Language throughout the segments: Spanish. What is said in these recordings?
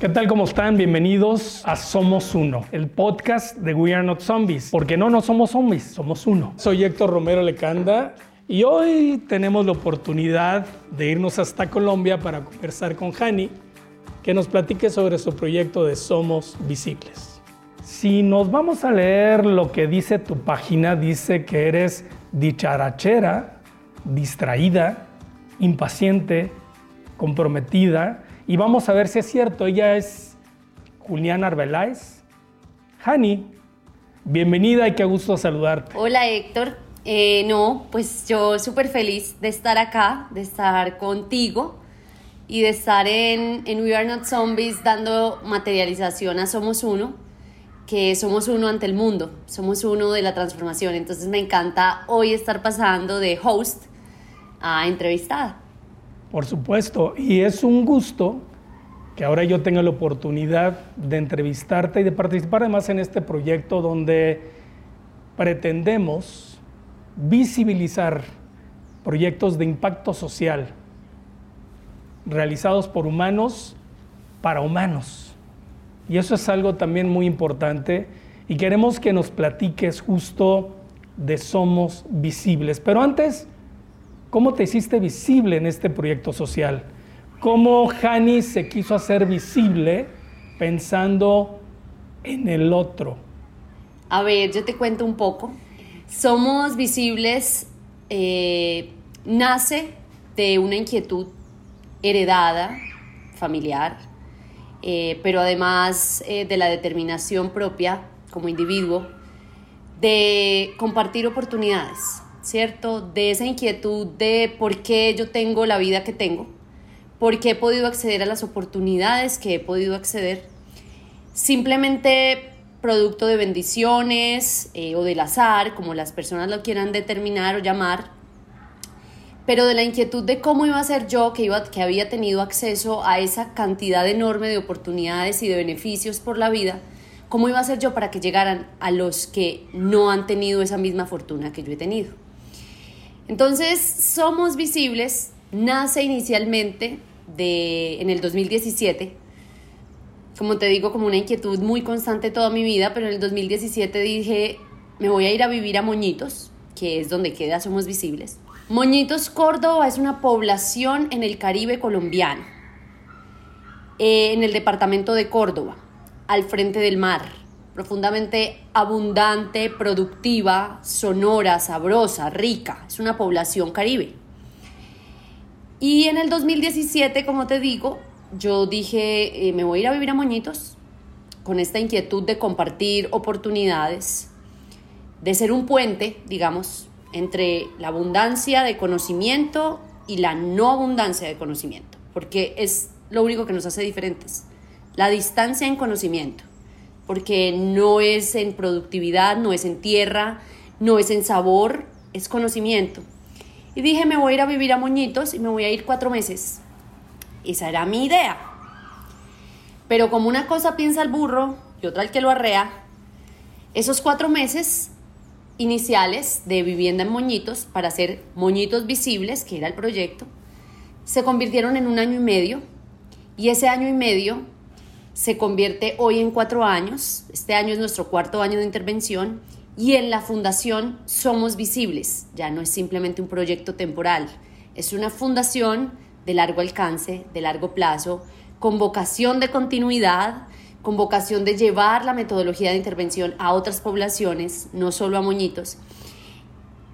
¿Qué tal? ¿Cómo están? Bienvenidos a Somos Uno, el podcast de We Are Not Zombies. Porque no, no somos zombies, somos uno. Soy Héctor Romero Lecanda y hoy tenemos la oportunidad de irnos hasta Colombia para conversar con Hani, que nos platique sobre su proyecto de Somos Visibles. Si nos vamos a leer lo que dice tu página, dice que eres dicharachera, distraída, impaciente, comprometida y vamos a ver si es cierto. Ella es Juliana Arbeláez. Hani, bienvenida y qué gusto saludarte. Hola Héctor. Eh, no, pues yo súper feliz de estar acá, de estar contigo y de estar en, en We Are Not Zombies dando materialización a Somos Uno, que somos uno ante el mundo, somos uno de la transformación. Entonces me encanta hoy estar pasando de host a entrevistada. Por supuesto, y es un gusto que ahora yo tenga la oportunidad de entrevistarte y de participar además en este proyecto donde pretendemos visibilizar proyectos de impacto social realizados por humanos para humanos. Y eso es algo también muy importante y queremos que nos platiques justo de Somos Visibles. Pero antes, ¿Cómo te hiciste visible en este proyecto social? ¿Cómo Hani se quiso hacer visible pensando en el otro? A ver, yo te cuento un poco. Somos visibles, eh, nace de una inquietud heredada, familiar, eh, pero además eh, de la determinación propia como individuo de compartir oportunidades ¿cierto? De esa inquietud de por qué yo tengo la vida que tengo, por qué he podido acceder a las oportunidades que he podido acceder, simplemente producto de bendiciones eh, o del azar, como las personas lo quieran determinar o llamar, pero de la inquietud de cómo iba a ser yo que, iba, que había tenido acceso a esa cantidad enorme de oportunidades y de beneficios por la vida, cómo iba a ser yo para que llegaran a los que no han tenido esa misma fortuna que yo he tenido. Entonces, Somos Visibles nace inicialmente de, en el 2017, como te digo, como una inquietud muy constante toda mi vida, pero en el 2017 dije, me voy a ir a vivir a Moñitos, que es donde queda Somos Visibles. Moñitos, Córdoba es una población en el Caribe colombiano, eh, en el departamento de Córdoba, al frente del mar profundamente abundante, productiva, sonora, sabrosa, rica. Es una población caribe. Y en el 2017, como te digo, yo dije, eh, me voy a ir a vivir a Moñitos con esta inquietud de compartir oportunidades, de ser un puente, digamos, entre la abundancia de conocimiento y la no abundancia de conocimiento, porque es lo único que nos hace diferentes, la distancia en conocimiento porque no es en productividad, no es en tierra, no es en sabor, es conocimiento. Y dije, me voy a ir a vivir a Moñitos y me voy a ir cuatro meses. Esa era mi idea. Pero como una cosa piensa el burro y otra el que lo arrea, esos cuatro meses iniciales de vivienda en Moñitos para hacer Moñitos visibles, que era el proyecto, se convirtieron en un año y medio. Y ese año y medio se convierte hoy en cuatro años. Este año es nuestro cuarto año de intervención y en la fundación somos visibles. Ya no es simplemente un proyecto temporal, es una fundación de largo alcance, de largo plazo, con vocación de continuidad, con vocación de llevar la metodología de intervención a otras poblaciones, no solo a moñitos.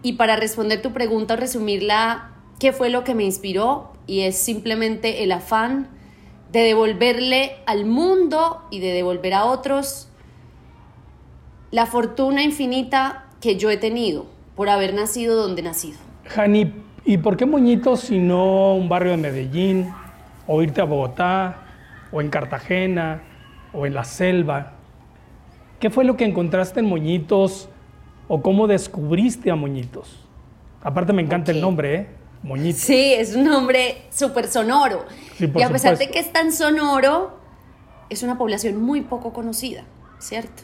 Y para responder tu pregunta o resumirla, ¿qué fue lo que me inspiró? Y es simplemente el afán de devolverle al mundo y de devolver a otros la fortuna infinita que yo he tenido por haber nacido donde he nacido. Jani, ¿y por qué Moñitos si no un barrio de Medellín, o irte a Bogotá, o en Cartagena, o en la selva? ¿Qué fue lo que encontraste en Moñitos o cómo descubriste a Moñitos? Aparte me encanta el nombre, ¿eh? Moñitos. Sí, es un nombre súper sonoro. y a pesar de que es tan sonoro, es una población muy poco conocida, ¿cierto?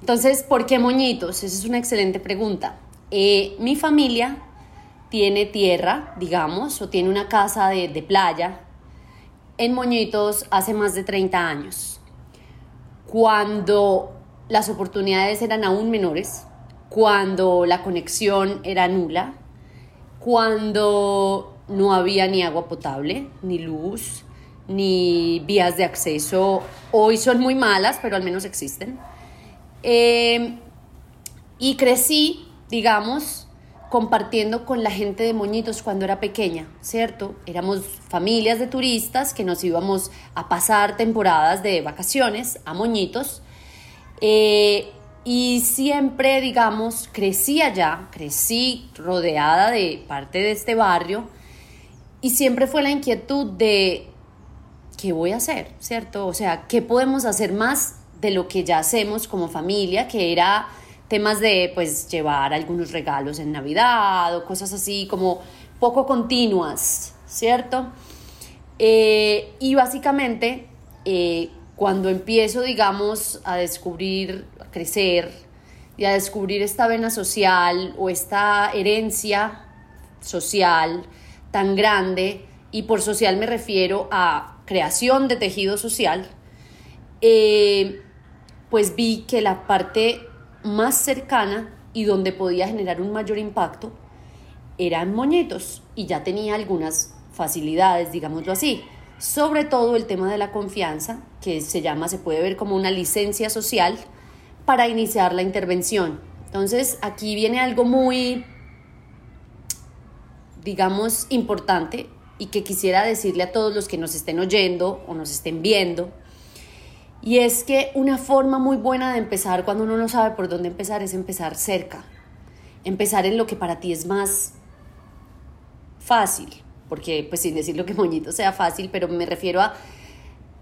Entonces, ¿por qué Moñitos? Esa es una excelente pregunta. Eh, mi familia tiene tierra, digamos, o tiene una casa de, de playa en Moñitos hace más de 30 años, cuando las oportunidades eran aún menores, cuando la conexión era nula, cuando no había ni agua potable, ni luz, ni vías de acceso. Hoy son muy malas, pero al menos existen. Eh, y crecí, digamos, compartiendo con la gente de Moñitos cuando era pequeña, ¿cierto? Éramos familias de turistas que nos íbamos a pasar temporadas de vacaciones a Moñitos. Eh, y siempre, digamos, crecí allá, crecí rodeada de parte de este barrio y siempre fue la inquietud de qué voy a hacer, ¿cierto? O sea, ¿qué podemos hacer más de lo que ya hacemos como familia, que era temas de pues llevar algunos regalos en Navidad o cosas así como poco continuas, ¿cierto? Eh, y básicamente eh, cuando empiezo, digamos, a descubrir, a crecer y a descubrir esta vena social o esta herencia social tan grande, y por social me refiero a creación de tejido social, eh, pues vi que la parte más cercana y donde podía generar un mayor impacto eran moñetos y ya tenía algunas facilidades, digámoslo así. Sobre todo el tema de la confianza, que se llama, se puede ver como una licencia social para iniciar la intervención. Entonces, aquí viene algo muy, digamos, importante y que quisiera decirle a todos los que nos estén oyendo o nos estén viendo y es que una forma muy buena de empezar cuando uno no sabe por dónde empezar es empezar cerca. Empezar en lo que para ti es más fácil. Porque, pues sin decir lo que moñito sea fácil, pero me refiero a,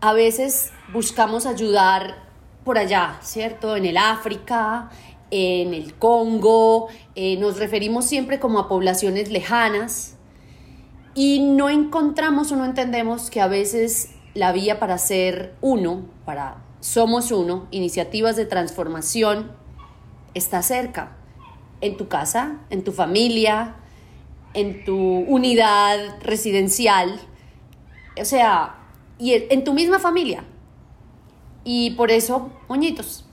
a veces buscamos ayudar por allá, ¿cierto? En el África, en el Congo, eh, nos referimos siempre como a poblaciones lejanas y no encontramos o no entendemos que a veces la vía para ser uno, para Somos Uno, iniciativas de transformación, está cerca, en tu casa, en tu familia, en tu unidad residencial, o sea, y en tu misma familia. Y por eso, moñitos.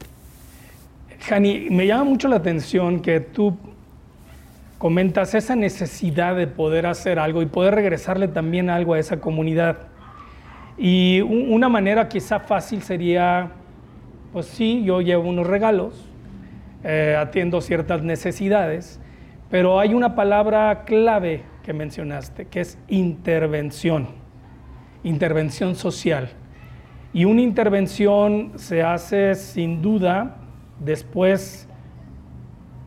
Jani, me llama mucho la atención que tú comentas esa necesidad de poder hacer algo y poder regresarle también algo a esa comunidad. Y una manera quizá fácil sería, pues sí, yo llevo unos regalos, eh, atiendo ciertas necesidades, pero hay una palabra clave que mencionaste, que es intervención, intervención social. Y una intervención se hace sin duda después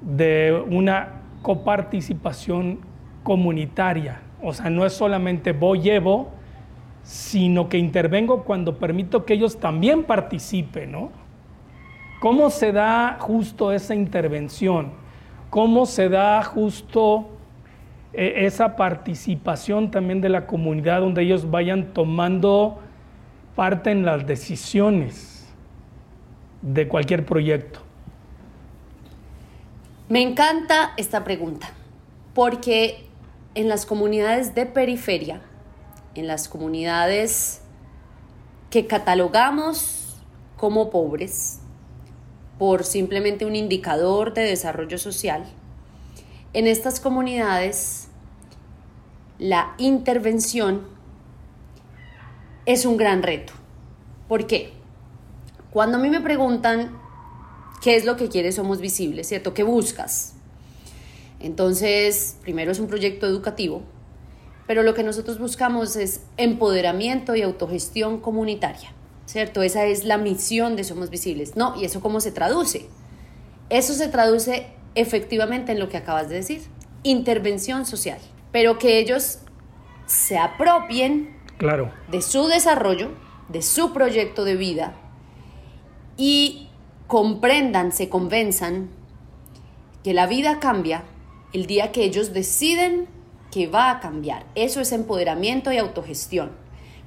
de una coparticipación comunitaria. O sea, no es solamente voy, llevo, sino que intervengo cuando permito que ellos también participen, ¿no? ¿Cómo se da justo esa intervención? ¿Cómo se da justo eh, esa participación también de la comunidad donde ellos vayan tomando parte en las decisiones de cualquier proyecto? Me encanta esta pregunta, porque en las comunidades de periferia, en las comunidades que catalogamos como pobres por simplemente un indicador de desarrollo social, en estas comunidades la intervención es un gran reto. ¿Por qué? Cuando a mí me preguntan qué es lo que quieres, somos visibles, ¿cierto? ¿Qué buscas? Entonces, primero es un proyecto educativo, pero lo que nosotros buscamos es empoderamiento y autogestión comunitaria, ¿cierto? Esa es la misión de Somos Visibles. No, ¿y eso cómo se traduce? Eso se traduce efectivamente en lo que acabas de decir, intervención social, pero que ellos se apropien claro. de su desarrollo, de su proyecto de vida y comprendan, se convenzan que la vida cambia el día que ellos deciden que va a cambiar. Eso es empoderamiento y autogestión.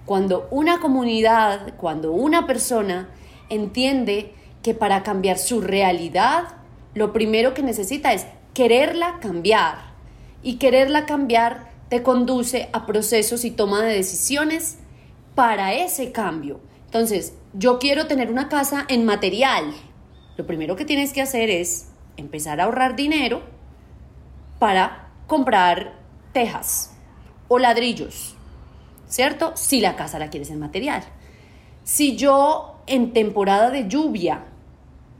Cuando una comunidad, cuando una persona entiende que para cambiar su realidad, lo primero que necesita es quererla cambiar. Y quererla cambiar te conduce a procesos y toma de decisiones para ese cambio. Entonces, yo quiero tener una casa en material. Lo primero que tienes que hacer es empezar a ahorrar dinero para comprar tejas o ladrillos, ¿cierto? Si la casa la quieres en material. Si yo en temporada de lluvia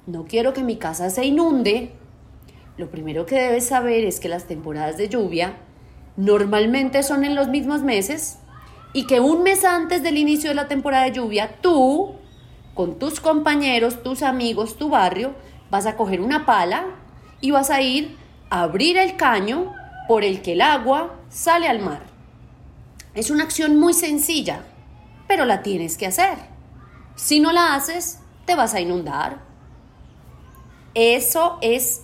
no quiero que mi casa se inunde, lo primero que debes saber es que las temporadas de lluvia normalmente son en los mismos meses y que un mes antes del inicio de la temporada de lluvia, tú, con tus compañeros, tus amigos, tu barrio, vas a coger una pala y vas a ir a abrir el caño por el que el agua sale al mar. Es una acción muy sencilla, pero la tienes que hacer. Si no la haces, te vas a inundar. Eso es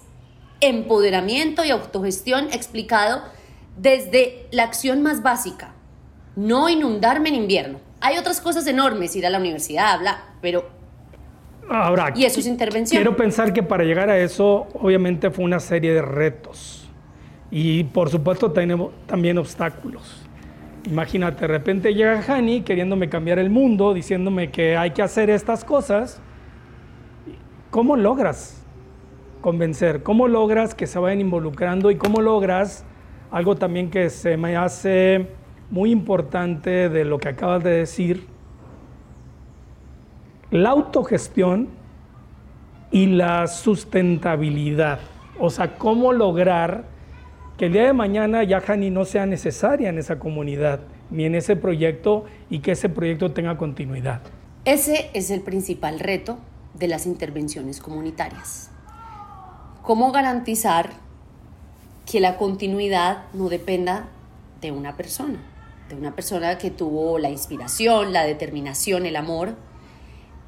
empoderamiento y autogestión explicado desde la acción más básica, no inundarme en invierno. Hay otras cosas enormes, ir a la universidad, habla, pero... Ahora, y eso es intervención. Quiero pensar que para llegar a eso, obviamente fue una serie de retos. Y por supuesto tenemos también obstáculos. Imagínate, de repente llega Hani queriéndome cambiar el mundo, diciéndome que hay que hacer estas cosas. ¿Cómo logras convencer? ¿Cómo logras que se vayan involucrando? ¿Y cómo logras algo también que se me hace muy importante de lo que acabas de decir? La autogestión y la sustentabilidad. O sea, cómo lograr que el día de mañana ya Hani no sea necesaria en esa comunidad ni en ese proyecto y que ese proyecto tenga continuidad. Ese es el principal reto de las intervenciones comunitarias. ¿Cómo garantizar que la continuidad no dependa de una persona? De una persona que tuvo la inspiración, la determinación, el amor,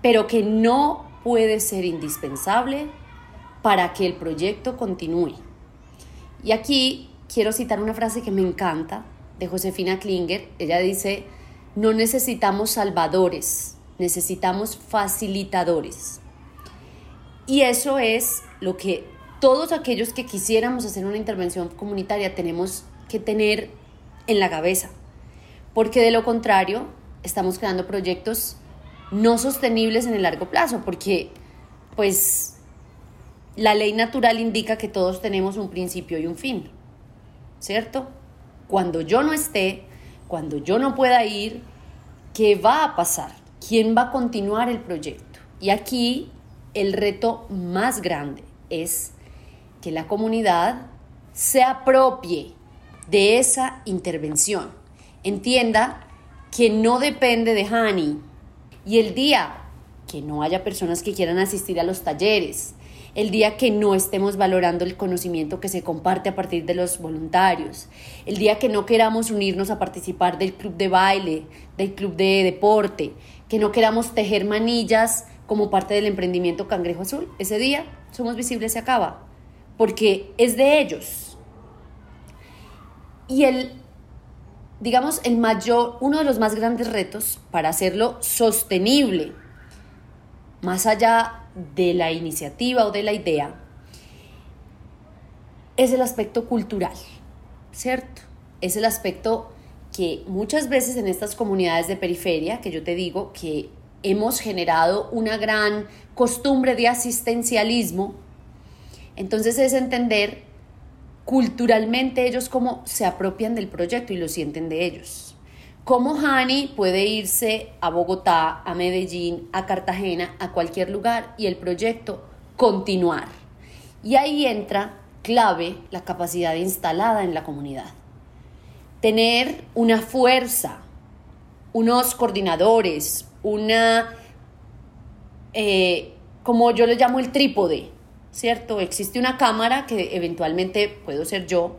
pero que no puede ser indispensable para que el proyecto continúe. Y aquí quiero citar una frase que me encanta de Josefina Klinger. Ella dice, no necesitamos salvadores, necesitamos facilitadores. Y eso es lo que todos aquellos que quisiéramos hacer una intervención comunitaria tenemos que tener en la cabeza. Porque de lo contrario, estamos creando proyectos no sostenibles en el largo plazo, porque pues la ley natural indica que todos tenemos un principio y un fin, ¿cierto? Cuando yo no esté, cuando yo no pueda ir, ¿qué va a pasar? ¿Quién va a continuar el proyecto? Y aquí el reto más grande es que la comunidad se apropie de esa intervención. Entienda que no depende de Hani. Y el día que no haya personas que quieran asistir a los talleres, el día que no estemos valorando el conocimiento que se comparte a partir de los voluntarios, el día que no queramos unirnos a participar del club de baile, del club de deporte, que no queramos tejer manillas como parte del emprendimiento Cangrejo Azul, ese día Somos Visibles se acaba, porque es de ellos. Y el, digamos, el mayor, uno de los más grandes retos para hacerlo sostenible, más allá de la iniciativa o de la idea es el aspecto cultural, ¿cierto? Es el aspecto que muchas veces en estas comunidades de periferia, que yo te digo que hemos generado una gran costumbre de asistencialismo, entonces es entender culturalmente ellos cómo se apropian del proyecto y lo sienten de ellos cómo Hani puede irse a Bogotá, a Medellín, a Cartagena, a cualquier lugar y el proyecto continuar. Y ahí entra clave la capacidad instalada en la comunidad. Tener una fuerza, unos coordinadores, una, eh, como yo le llamo el trípode, ¿cierto? Existe una cámara que eventualmente puedo ser yo,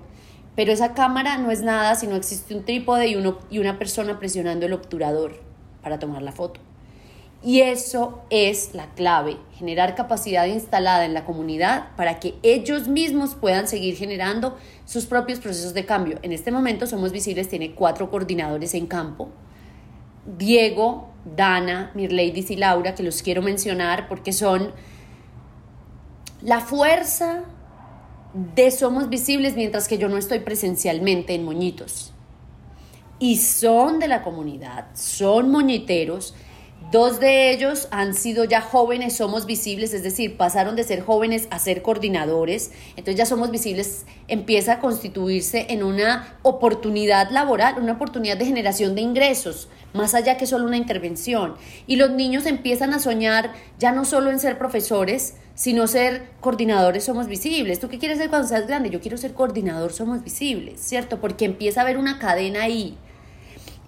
pero esa cámara no es nada si no existe un trípode y, una persona presionando el obturador para tomar la foto. Y eso es la clave, generar capacidad instalada en la comunidad para que ellos mismos puedan seguir generando sus propios procesos de cambio. En este momento Somos Visibles tiene cuatro coordinadores en campo. Diego, Dana, Mirleidis y Laura, que los quiero mencionar porque son la fuerza de Somos Visibles mientras que yo no estoy presencialmente en Moñitos. y son de la comunidad, son moñiteros. Dos de ellos han sido ya jóvenes, somos visibles, es decir, pasaron de ser jóvenes a ser coordinadores, entonces ya somos visibles, empieza a constituirse en una oportunidad laboral, una oportunidad de generación de ingresos, más allá que solo una intervención. Y los niños empiezan a soñar ya no solo en ser profesores, sino ser coordinadores somos visibles. ¿Tú qué quieres ser cuando seas grande? Yo quiero ser coordinador somos visibles, ¿cierto? Porque empieza a haber una cadena ahí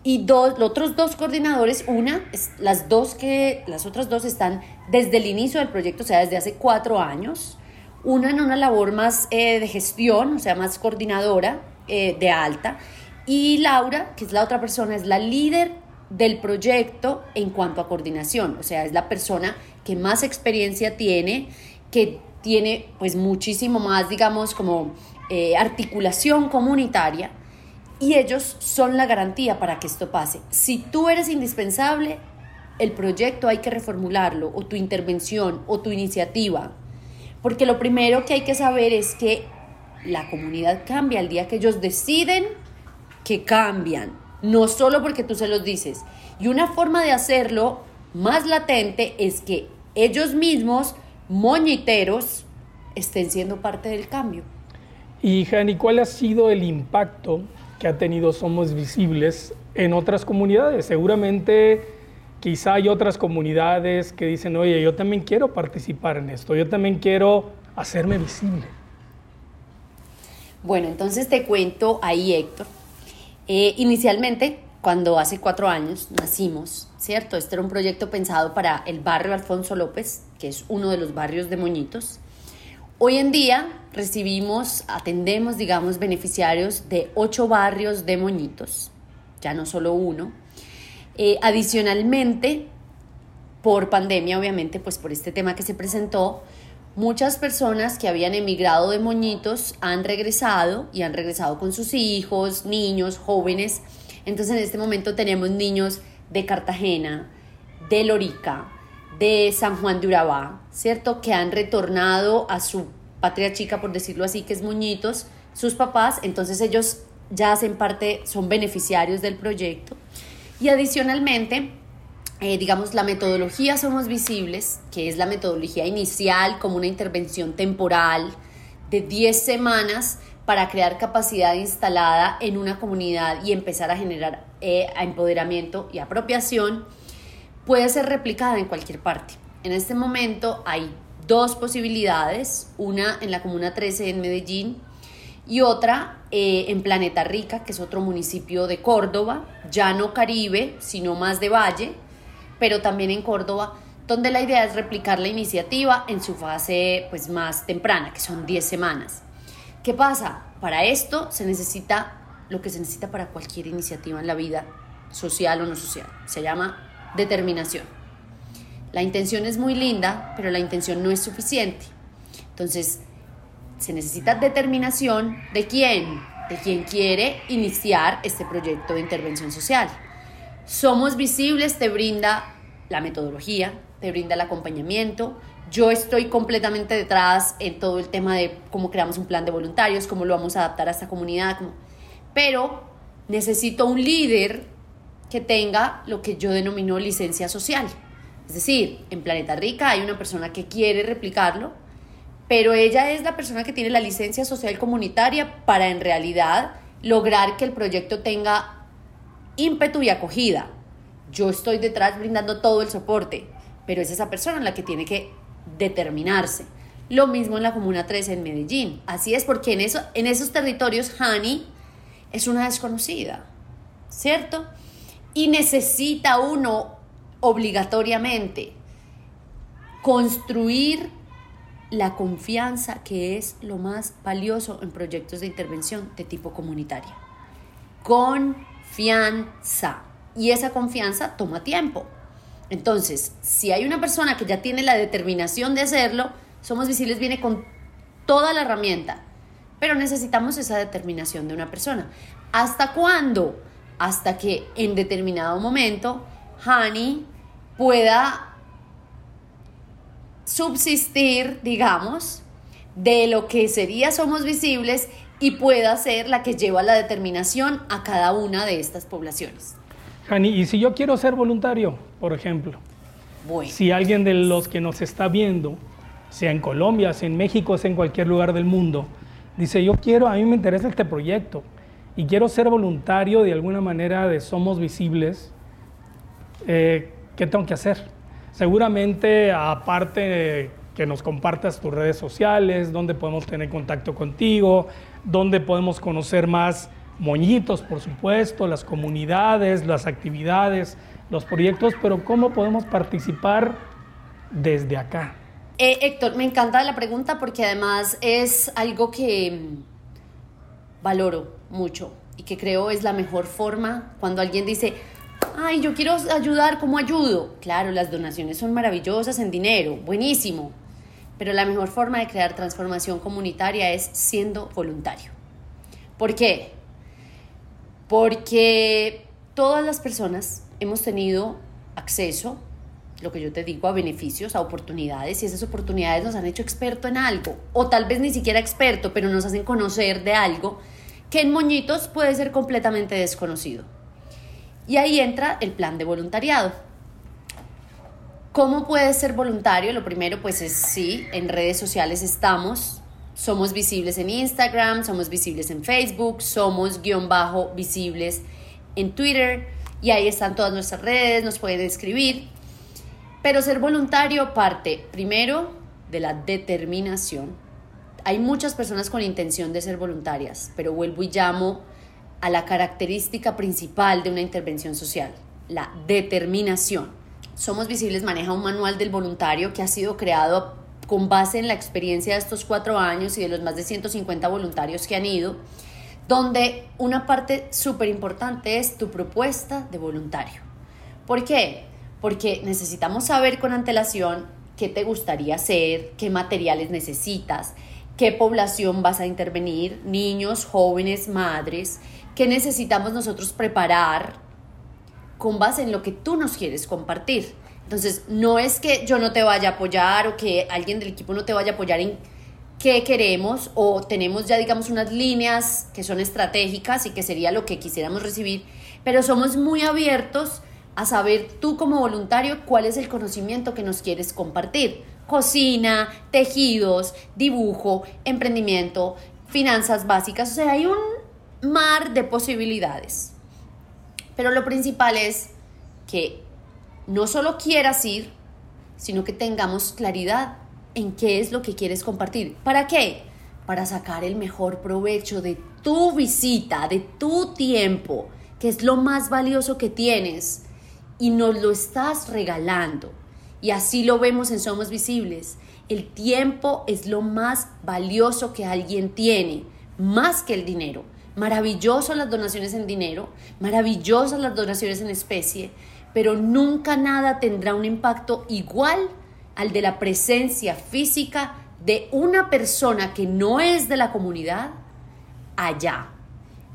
y dos, los otros dos coordinadores, una, las dos que, las otras dos están desde el inicio del proyecto, o sea, desde hace cuatro años, una en una labor más eh, de gestión, o sea, más coordinadora eh, de alta, y Laura, que es la otra persona, es la líder del proyecto en cuanto a coordinación, o sea, es la persona que más experiencia tiene, que tiene pues muchísimo más, digamos, como eh, articulación comunitaria y ellos son la garantía para que esto pase. Si tú eres indispensable, el proyecto hay que reformularlo, o tu intervención, o tu iniciativa. Porque lo primero que hay que saber es que la comunidad cambia el día que ellos deciden que cambian, no solo porque tú se los dices. Y una forma de hacerlo más latente es que ellos mismos, moñiteros, estén siendo parte del cambio. Y Jani, ¿cuál ha sido el impacto que ha tenido Somos Visibles en otras comunidades. Seguramente quizá hay otras comunidades que dicen, oye, yo también quiero participar en esto, yo también quiero hacerme visible. Bueno, entonces te cuento ahí, Héctor. Eh, inicialmente, cuando hace cuatro años nacimos, ¿cierto? Este era un proyecto pensado para el barrio Alfonso López, que es uno de los barrios de Moñitos. Hoy en día recibimos, atendemos, digamos, beneficiarios de ocho barrios de moñitos, ya no solo uno. Eh, adicionalmente, por pandemia, obviamente, pues por este tema que se presentó, muchas personas que habían emigrado de moñitos han regresado y han regresado con sus hijos, niños, jóvenes. Entonces en este momento tenemos niños de Cartagena, de Lorica, de San Juan de Urabá, ¿cierto? Que han retornado a su patria chica, por decirlo así, que es Muñitos, sus papás, entonces ellos ya hacen parte, son beneficiarios del proyecto. Y adicionalmente, eh, digamos, la metodología Somos Visibles, que es la metodología inicial como una intervención temporal de 10 semanas para crear capacidad instalada en una comunidad y empezar a generar eh, empoderamiento y apropiación puede ser replicada en cualquier parte. En este momento hay dos posibilidades, una en la Comuna 13 en Medellín y otra eh, en Planeta Rica, que es otro municipio de Córdoba, ya no Caribe, sino más de Valle, pero también en Córdoba, donde la idea es replicar la iniciativa en su fase pues, más temprana, que son 10 semanas. ¿Qué pasa? Para esto se necesita lo que se necesita para cualquier iniciativa en la vida, social o no social. Se llama determinación. La intención es muy linda, pero la intención no es suficiente. Entonces, se necesita determinación de quién, de quien quiere iniciar este proyecto de intervención social. Somos visibles, te brinda la metodología, te brinda el acompañamiento. Yo estoy completamente detrás en todo el tema de cómo creamos un plan de voluntarios, cómo lo vamos a adaptar a esta comunidad, pero necesito un líder que tenga lo que yo denomino licencia social. Es decir, en Planeta Rica hay una persona que quiere replicarlo, pero ella es la persona que tiene la licencia social comunitaria para en realidad lograr que el proyecto tenga ímpetu y acogida. Yo estoy detrás brindando todo el soporte, pero es esa persona la que tiene que determinarse. Lo mismo en la Comuna 13 en Medellín. Así es porque en, en esos territorios Hani es una desconocida, ¿cierto? Y necesita uno obligatoriamente construir la confianza que es lo más valioso en proyectos de intervención de tipo comunitaria. Confianza. Y esa confianza toma tiempo. Entonces, si hay una persona que ya tiene la determinación de hacerlo, Somos Visibles viene con toda la herramienta, pero necesitamos esa determinación de una persona. ¿Hasta cuándo? hasta que en determinado momento Hani pueda subsistir, digamos, de lo que sería Somos Visibles y pueda ser la que lleva la determinación a cada una de estas poblaciones. Jani, ¿y si yo quiero ser voluntario, por ejemplo? Si alguien de los que nos está viendo, sea en Colombia, sea en México, sea en cualquier lugar del mundo, dice, yo quiero, a mí me interesa este proyecto y quiero ser voluntario de alguna manera de Somos Visibles, eh, ¿qué tengo que hacer? Seguramente, aparte que nos compartas tus redes sociales, donde podemos tener contacto contigo, donde podemos conocer más moñitos, por supuesto, las comunidades, las actividades, los proyectos, pero ¿cómo podemos participar desde acá? Eh, Héctor, me encanta la pregunta porque además es algo que mm, valoro mucho y que creo es la mejor forma cuando alguien dice, ay, yo quiero ayudar, ¿cómo ayudo? Claro, las donaciones son maravillosas en dinero, buenísimo, pero la mejor forma de crear transformación comunitaria es siendo voluntario. ¿Por qué? Porque todas las personas hemos tenido acceso, lo que yo te digo, a beneficios, a oportunidades, y esas oportunidades nos han hecho experto en algo, o tal vez ni siquiera experto, pero nos hacen conocer de algo que en Moñitos puede ser completamente desconocido. Y ahí entra el plan de voluntariado. ¿Cómo puedes ser voluntario? Lo primero, pues es sí, en redes sociales estamos. Somos visibles en Instagram, somos visibles en Facebook, somos guion bajo visibles en Twitter y ahí están todas nuestras redes, nos pueden escribir. Pero ser voluntario parte primero de la determinación. Hay muchas personas con intención de ser voluntarias, pero vuelvo y llamo a la característica principal de una intervención social, la determinación. Somos Visibles maneja un manual del voluntario que ha sido creado con base en la experiencia de estos cuatro años y de los más de 150 voluntarios que han ido, donde una parte súper importante es tu propuesta de voluntario. ¿Por qué? Porque necesitamos saber con antelación qué te gustaría hacer, qué materiales necesitas, qué población vas a intervenir, niños, jóvenes, madres, qué necesitamos nosotros preparar con base en lo que tú nos quieres compartir. Entonces, no es que yo no te vaya a apoyar o que alguien del equipo no te vaya a apoyar en qué queremos o tenemos ya, digamos, unas líneas que son estratégicas y que sería lo que quisiéramos recibir, pero somos muy abiertos a saber tú como voluntario cuál es el conocimiento que nos quieres compartir. Cocina, tejidos, dibujo, emprendimiento, finanzas básicas, o sea, hay un mar de posibilidades. Pero lo principal es que no solo quieras ir, sino que tengamos claridad en qué es lo que quieres compartir. ¿Para qué? Para sacar el mejor provecho de tu visita, de tu tiempo, que es lo más valioso que tienes y nos lo estás regalando. Y así lo vemos en Somos Visibles. El tiempo es lo más valioso que alguien tiene, más que el dinero. Maravilloso las donaciones en dinero, maravillosas las donaciones en especie, pero nunca nada tendrá un impacto igual al de la presencia física de una persona que no es de la comunidad allá,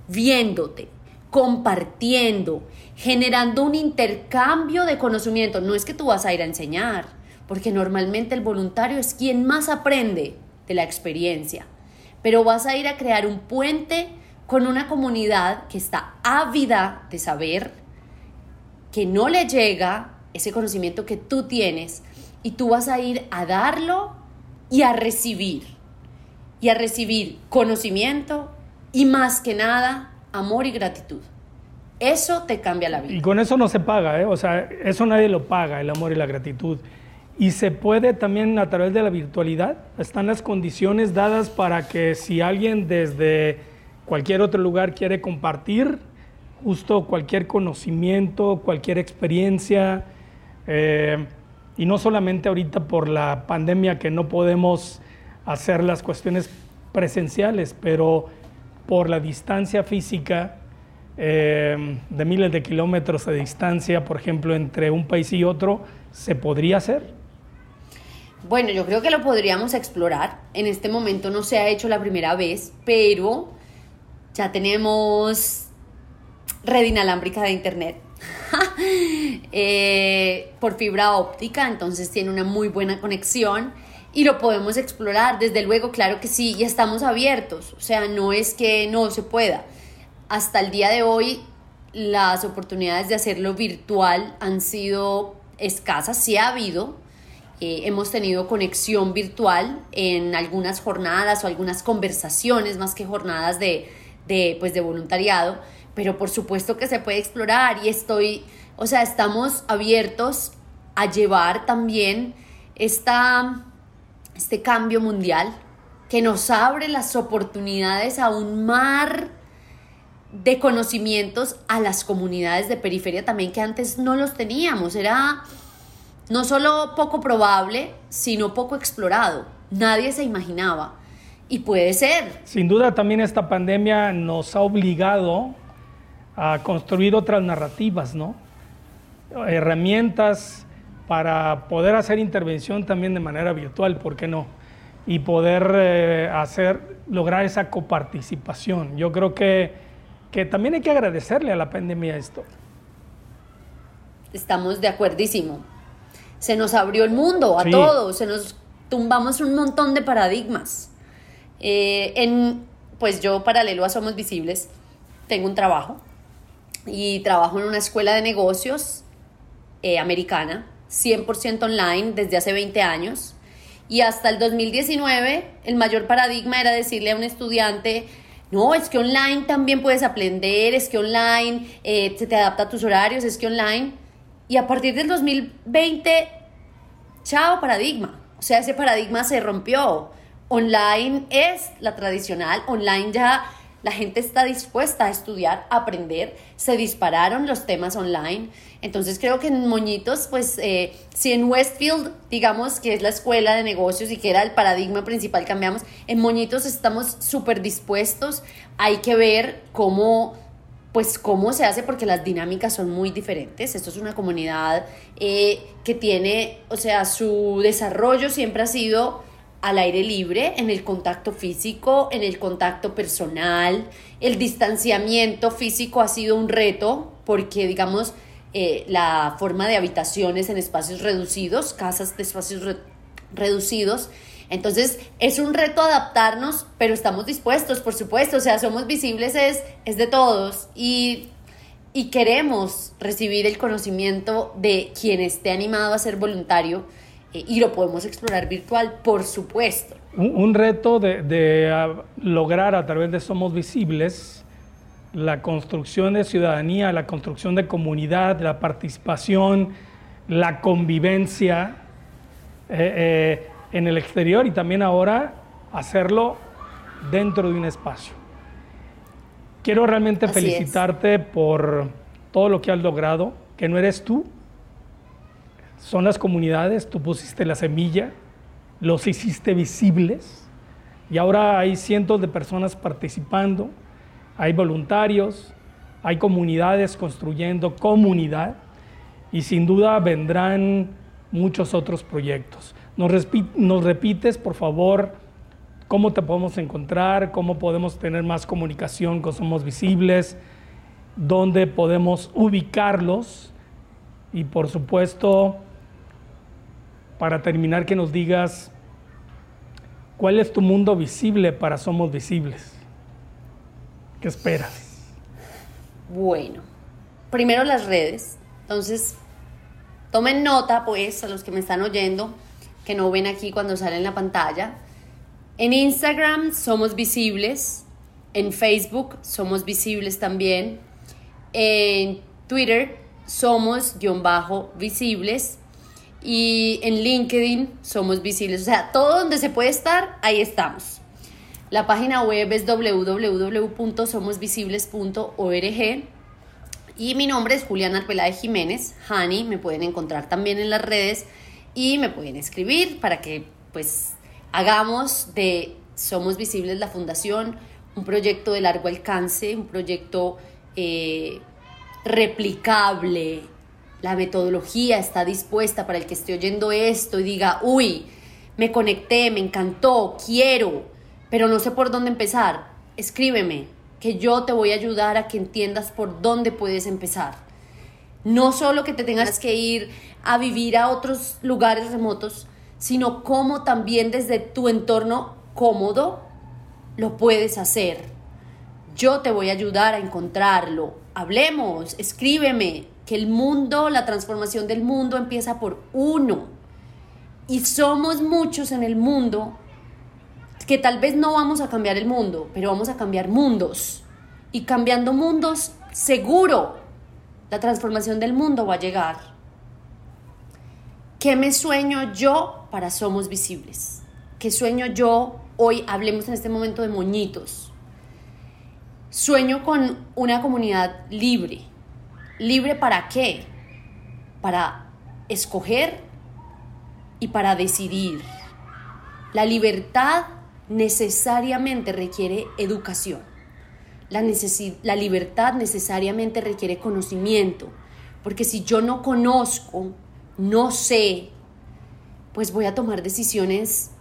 viéndote, compartiendo, generando un intercambio de conocimiento. No es que tú vas a ir a enseñar, porque normalmente el voluntario es quien más aprende de la experiencia, pero vas a ir a crear un puente con una comunidad que está ávida de saber, que no le llega ese conocimiento que tú tienes y tú vas a ir a darlo y a recibir. Y a recibir conocimiento y más que nada amor y gratitud. Eso te cambia la vida. Y con eso no se paga, ¿eh? o sea, eso nadie lo paga, el amor y la gratitud. Y se puede también a través de la virtualidad, están las condiciones dadas para que si alguien desde cualquier otro lugar quiere compartir justo cualquier conocimiento, cualquier experiencia, eh, y no solamente ahorita por la pandemia que no podemos hacer las cuestiones presenciales, pero por la distancia física eh, de miles de kilómetros de distancia, por ejemplo, entre un país y otro, ¿se podría hacer? Bueno, yo creo que lo podríamos explorar. En este momento no se ha hecho la primera vez, pero ya tenemos red inalámbrica de internet. Eh, por fibra óptica, entonces tiene una muy buena conexión y lo podemos explorar, desde luego, claro que sí, y estamos abiertos, o sea, no es que no se pueda. Hasta el día de hoy, las oportunidades de hacerlo virtual han sido escasas, sí ha habido, eh, hemos tenido conexión virtual en algunas jornadas o algunas conversaciones, más que jornadas de, de, pues, de voluntariado, pero por supuesto que se puede explorar y estoy, o sea, estamos abiertos a llevar también esta este cambio mundial que nos abre las oportunidades a un mar de conocimientos a las comunidades de periferia también que antes no los teníamos. Era no solo poco probable, sino poco explorado. Nadie se imaginaba. Y puede ser. Sin duda también esta pandemia nos ha obligado a construir otras narrativas, ¿no? Herramientas para poder hacer intervención también de manera virtual, ¿por qué no? Y poder eh, hacer, lograr esa coparticipación. Yo creo que, que también hay que agradecerle a la pandemia esto. Estamos de acuerdísimo. Se nos abrió el mundo a todos, se nos tumbamos un montón de paradigmas. Eh, en, pues yo, paralelo a Somos Visibles, tengo un trabajo y trabajo en una escuela de negocios eh, americana 100% online desde hace 20 años y hasta el 2019 el mayor paradigma era decirle a un estudiante, no, es que online también puedes aprender, es que online eh, se te adapta a tus horarios, es que online. Y a partir del 2020, chao paradigma. O sea, ese paradigma se rompió. Online es la tradicional, online ya la gente está dispuesta a estudiar, a aprender, se dispararon los temas online. Entonces creo que en Moñitos, pues eh, si en Westfield, digamos que es la escuela de negocios y que era el paradigma principal, cambiamos, en Moñitos estamos súper dispuestos, hay que ver cómo pues cómo se hace porque las dinámicas son muy diferentes. Esto es una comunidad eh, que tiene, o sea, su desarrollo siempre ha sido al aire libre, en el contacto físico, en el contacto personal. El distanciamiento físico ha sido un reto porque, digamos, eh, la forma de habitaciones en espacios reducidos, casas de espacios reducidos. Entonces, es un reto adaptarnos, pero estamos dispuestos, por supuesto. O sea, somos visibles, es, es de todos. Y y queremos recibir el conocimiento de quien esté animado a ser voluntario y lo podemos explorar virtual, por supuesto. Un, reto de, ah, lograr a través de Somos Visibles la construcción de ciudadanía, la construcción de comunidad, la participación, la convivencia eh, eh, en el exterior y también ahora hacerlo dentro de un espacio. Quiero realmente felicitarte por todo lo que has logrado, que no eres tú, son las comunidades, tú pusiste la semilla, los hiciste visibles y ahora hay cientos de personas participando, hay voluntarios, hay comunidades construyendo comunidad y sin duda vendrán muchos otros proyectos. Nos, repites, por favor, cómo te podemos encontrar, cómo podemos tener más comunicación con Somos Visibles, dónde podemos ubicarlos y por supuesto para terminar que nos digas cuál es tu mundo visible para Somos Visibles. ¿Qué esperas? Bueno, primero las redes. Entonces, tomen nota, pues, a los que me están oyendo, que no ven aquí cuando sale en la pantalla. En Instagram somos visibles, en Facebook somos visibles también, en Twitter somos guion bajo visibles y en LinkedIn somos visibles. O sea, todo donde se puede estar, ahí estamos. La página web es www.somosvisibles.org y mi nombre es Juliana de Jiménez, Hani, me pueden encontrar también en las redes y me pueden escribir para que pues hagamos de Somos Visibles la Fundación un proyecto de largo alcance, un proyecto eh, replicable, la metodología está dispuesta para el que esté oyendo esto y diga, uy, me conecté, me encantó, quiero, pero no sé por dónde empezar, escríbeme, que yo te voy a ayudar a que entiendas por dónde puedes empezar. No solo que te tengas que ir a vivir a otros lugares remotos, sino cómo también desde tu entorno cómodo lo puedes hacer. Yo te voy a ayudar a encontrarlo. Hablemos, escríbeme, que el mundo, la transformación del mundo empieza por uno. Y somos muchos en el mundo que tal vez no vamos a cambiar el mundo, pero vamos a cambiar mundos. Y cambiando mundos, seguro, la transformación del mundo va a llegar. ¿Qué me sueño yo para Somos Visibles? ¿Qué sueño yo? Hoy hablemos en este momento de moñitos. Sueño con una comunidad libre. ¿Libre para qué? Para escoger y para decidir. La libertad necesariamente requiere educación. La, la, libertad necesariamente requiere conocimiento, porque si yo no conozco, no sé, pues voy a tomar decisiones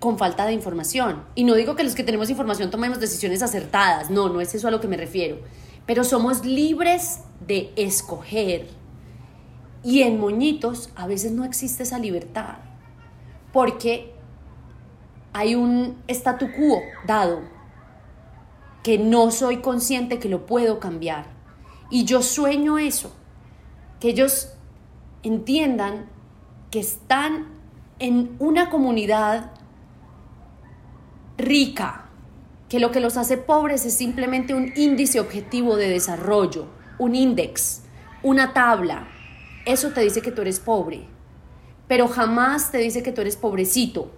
con falta de información. Y no digo que los que tenemos información tomemos decisiones acertadas, no, no es eso a lo que me refiero, pero somos libres de escoger. Y en moñitos a veces no existe esa libertad, porque hay un statu quo dado que no soy consciente que lo puedo cambiar. Y yo sueño eso, que ellos entiendan que están en una comunidad rica, que lo que los hace pobres es simplemente un índice objetivo de desarrollo, un índice, una tabla. Eso te dice que tú eres pobre, pero jamás te dice que tú eres pobrecito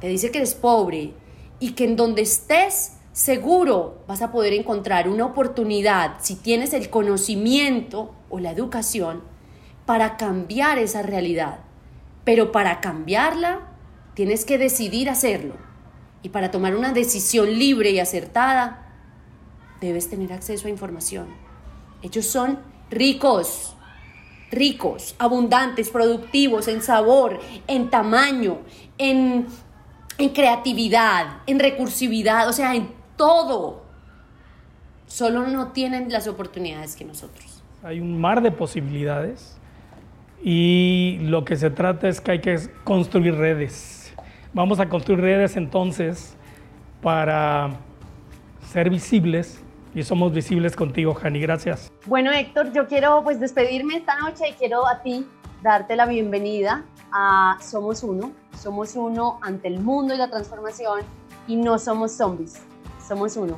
te dice que eres pobre y que en donde estés seguro vas a poder encontrar una oportunidad, si tienes el conocimiento o la educación, para cambiar esa realidad. Pero para cambiarla, tienes que decidir hacerlo. Y para tomar una decisión libre y acertada, debes tener acceso a información. Ellos son ricos, ricos, abundantes, productivos en sabor, en tamaño, en en creatividad, en recursividad, o sea, en todo. Solo no tienen las oportunidades que nosotros. Hay un mar de posibilidades y lo que se trata es que hay que construir redes. Vamos a construir redes entonces para ser visibles y somos visibles contigo, Jani. Gracias. Bueno, Héctor, yo quiero pues despedirme esta noche y quiero a ti darte la bienvenida a Somos Uno. Somos uno ante el mundo y la transformación y no somos zombies, somos uno.